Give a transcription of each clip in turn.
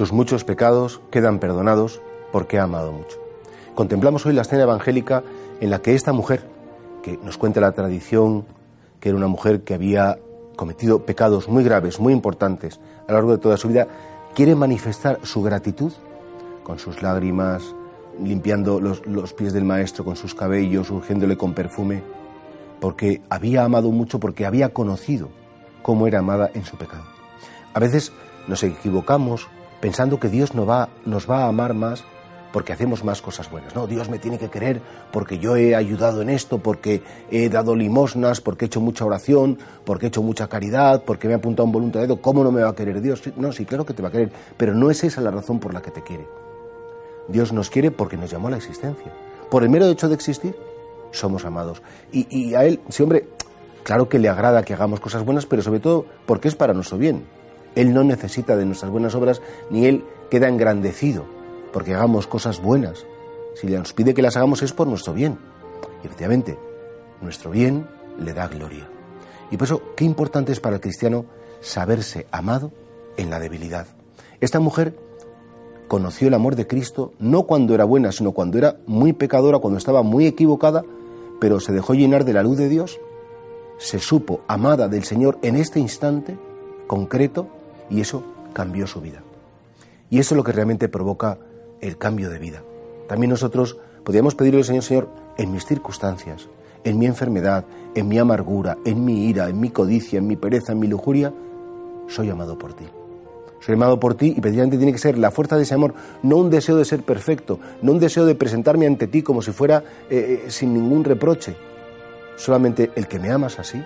Sus muchos pecados quedan perdonados porque ha amado mucho. Contemplamos hoy la escena evangélica en la que esta mujer, que nos cuenta la tradición, que era una mujer que había cometido pecados muy graves, muy importantes a lo largo de toda su vida, quiere manifestar su gratitud con sus lágrimas, limpiando los, los, pies del maestro con sus cabellos, ungiéndole con perfume, porque había amado mucho, porque había conocido cómo era amada en su pecado. A veces nos equivocamos pensando que Dios nos va, nos va a amar más porque hacemos más cosas buenas. No, Dios me tiene que querer porque yo he ayudado en esto, porque he dado limosnas, porque he hecho mucha oración, porque he hecho mucha caridad, porque me he apuntado un voluntariado. ¿Cómo no me va a querer Dios? No, sí, claro que te va a querer, pero no es esa la razón por la que te quiere. Dios nos quiere porque nos llamó a la existencia. Por el mero hecho de existir, somos amados. Y, y a Él, sí, hombre, claro que le agrada que hagamos cosas buenas, pero sobre todo porque es para nuestro bien. Él no necesita de nuestras buenas obras, ni Él queda engrandecido porque hagamos cosas buenas. Si nos pide que las hagamos es por nuestro bien. Y efectivamente, nuestro bien le da gloria. Y por eso, qué importante es para el cristiano saberse amado en la debilidad. Esta mujer conoció el amor de Cristo no cuando era buena, sino cuando era muy pecadora, cuando estaba muy equivocada, pero se dejó llenar de la luz de Dios, se supo amada del Señor en este instante concreto y eso cambió su vida. Y eso es lo que realmente provoca el cambio de vida. También nosotros podríamos pedirle al Señor, Señor, en mis circunstancias, en mi enfermedad, en mi amargura, en mi ira, en mi codicia, en mi pereza, en mi lujuria, soy amado por ti. Soy amado por ti y precisamente tiene que ser la fuerza de ese amor, no un deseo de ser perfecto, no un deseo de presentarme ante ti como si fuera eh, eh, sin ningún reproche. Solamente el que me amas así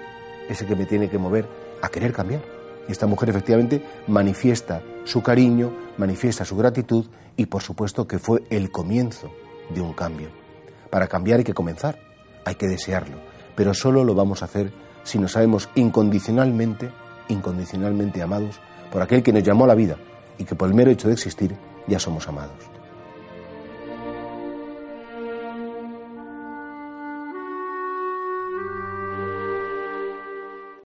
es el que me tiene que mover a querer cambiar. Y esta mujer efectivamente manifiesta su cariño, manifiesta su gratitud y por supuesto que fue el comienzo de un cambio. Para cambiar hay que comenzar, hay que desearlo, pero solo lo vamos a hacer si nos sabemos incondicionalmente, incondicionalmente amados por aquel que nos llamó a la vida y que por el mero hecho de existir ya somos amados.